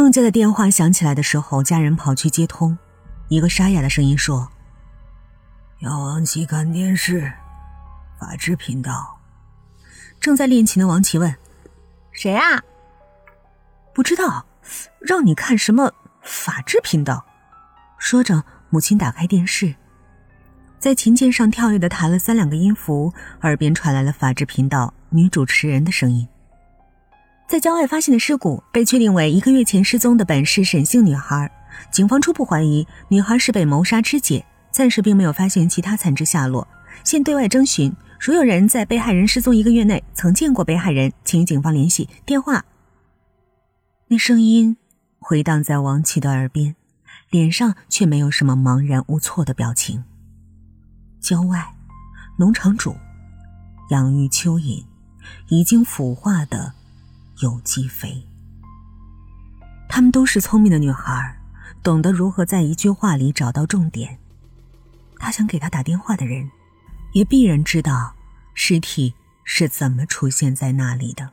孟家的电话响起来的时候，家人跑去接通，一个沙哑的声音说：“要王琦看电视，法制频道。”正在练琴的王琦问：“谁啊？”“不知道，让你看什么法制频道？”说着，母亲打开电视，在琴键上跳跃的弹了三两个音符，耳边传来了法制频道女主持人的声音。在郊外发现的尸骨被确定为一个月前失踪的本市沈姓女孩，警方初步怀疑女孩是被谋杀肢解，暂时并没有发现其他残肢下落。现对外征询，如有人在被害人失踪一个月内曾见过被害人，请与警方联系。电话。那声音回荡在王琦的耳边，脸上却没有什么茫然无措的表情。郊外，农场主养育蚯蚓，已经腐化的。有机肥，她们都是聪明的女孩，懂得如何在一句话里找到重点。他想给他打电话的人，也必然知道尸体是怎么出现在那里的。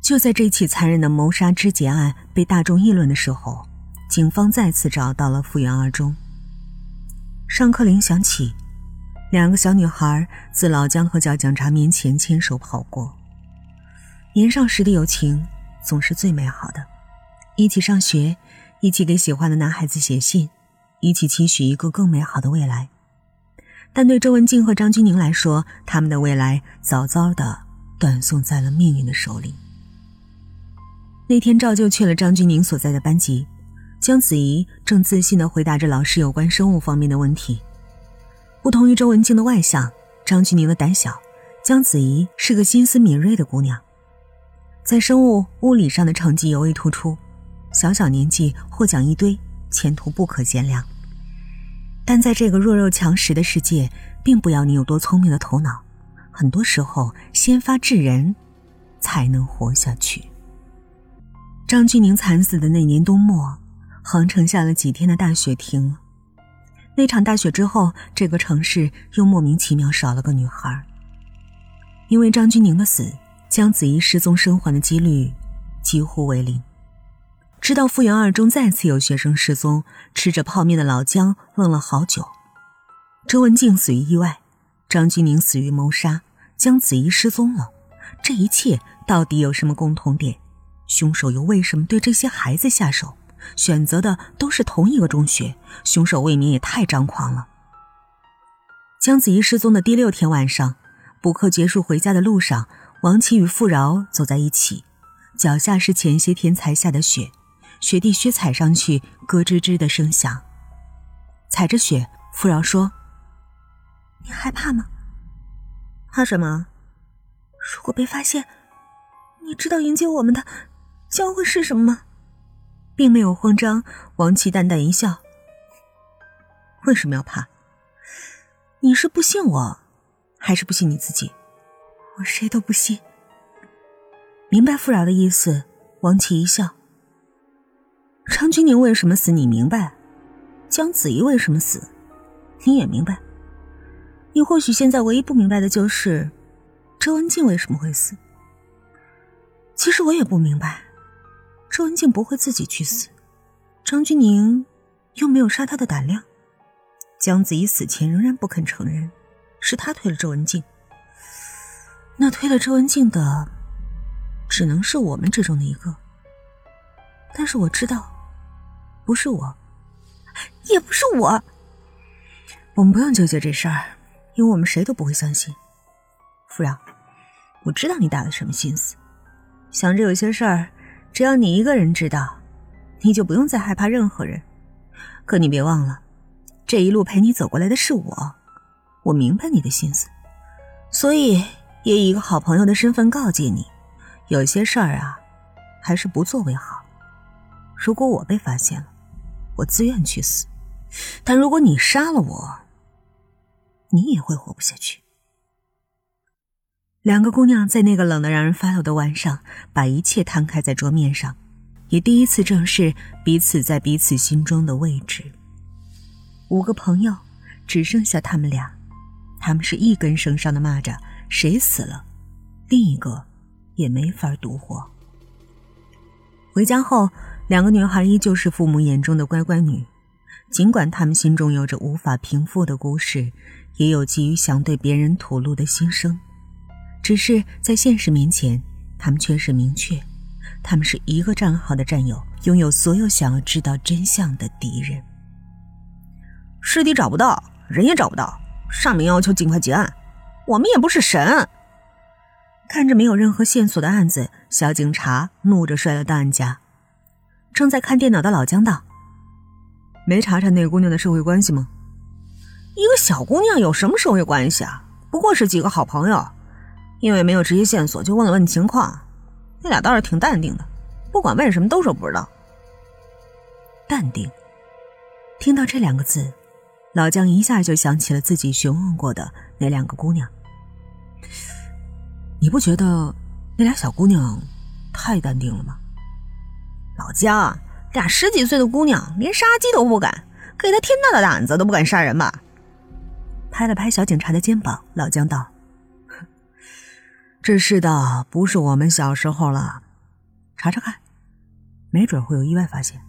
就在这起残忍的谋杀肢解案被大众议论的时候，警方再次找到了复原二中。上课铃响起，两个小女孩自老姜和角警察面前牵手跑过。年少时的友情总是最美好的，一起上学，一起给喜欢的男孩子写信，一起期许一个更美好的未来。但对周文静和张钧宁来说，他们的未来早早的断送在了命运的手里。那天，赵就去了张钧宁所在的班级，姜子怡正自信的回答着老师有关生物方面的问题。不同于周文静的外向，张钧宁的胆小，姜子怡是个心思敏锐的姑娘。在生物、物理上的成绩尤为突出，小小年纪获奖一堆，前途不可限量。但在这个弱肉强食的世界，并不要你有多聪明的头脑，很多时候先发制人，才能活下去。张钧宁惨死的那年冬末，杭城下了几天的大雪停了。那场大雪之后，这个城市又莫名其妙少了个女孩。因为张钧宁的死。姜子怡失踪生还的几率几乎为零。知道富源二中再次有学生失踪，吃着泡面的老姜愣了好久。周文静死于意外，张钧宁死于谋杀，姜子怡失踪了，这一切到底有什么共同点？凶手又为什么对这些孩子下手？选择的都是同一个中学，凶手未免也太张狂了。姜子怡失踪的第六天晚上，补课结束回家的路上。王琦与富饶走在一起，脚下是前些天才下的雪，雪地靴踩上去咯吱吱的声响。踩着雪，富饶说：“你害怕吗？怕什么？如果被发现，你知道迎接我们的将会是什么吗？”并没有慌张，王琦淡淡一笑：“为什么要怕？你是不信我，还是不信你自己？”我谁都不信。明白富饶的意思，王琦一笑。张君宁为什么死？你明白？姜子怡为什么死？你也明白。你或许现在唯一不明白的就是周文静为什么会死。其实我也不明白，周文静不会自己去死，张君宁又没有杀他的胆量。姜子怡死前仍然不肯承认，是他推了周文静。那推了周文静的，只能是我们之中的一个。但是我知道，不是我，也不是我。我们不用纠结这事儿，因为我们谁都不会相信。傅饶，我知道你打了什么心思，想着有些事儿，只要你一个人知道，你就不用再害怕任何人。可你别忘了，这一路陪你走过来的是我，我明白你的心思，所以。也以一个好朋友的身份告诫你，有些事儿啊，还是不做为好。如果我被发现了，我自愿去死；但如果你杀了我，你也会活不下去。两个姑娘在那个冷得让人发抖的晚上，把一切摊开在桌面上，也第一次正视彼此在彼此心中的位置。五个朋友，只剩下他们俩，他们是一根绳上的蚂蚱。谁死了，另一个也没法独活。回家后，两个女孩依旧是父母眼中的乖乖女，尽管她们心中有着无法平复的故事，也有急于想对别人吐露的心声，只是在现实面前，她们却是明确，她们是一个战壕的战友，拥有所有想要知道真相的敌人。尸体找不到，人也找不到，上面要求尽快结案，我们也不是神。看着没有任何线索的案子，小警察怒着摔了档案夹。正在看电脑的老姜道：“没查查那姑娘的社会关系吗？一个小姑娘有什么社会关系啊？不过是几个好朋友，因为没有直接线索，就问了问情况。那俩倒是挺淡定的，不管问什么都说不知道。淡定。听到这两个字，老姜一下就想起了自己询问过的那两个姑娘。”你不觉得那俩小姑娘太淡定了吗？老姜，俩十几岁的姑娘连杀鸡都不敢，给她天大的胆子都不敢杀人吧？拍了拍小警察的肩膀，老姜道：“ 这世道不是我们小时候了，查查看，没准会有意外发现。”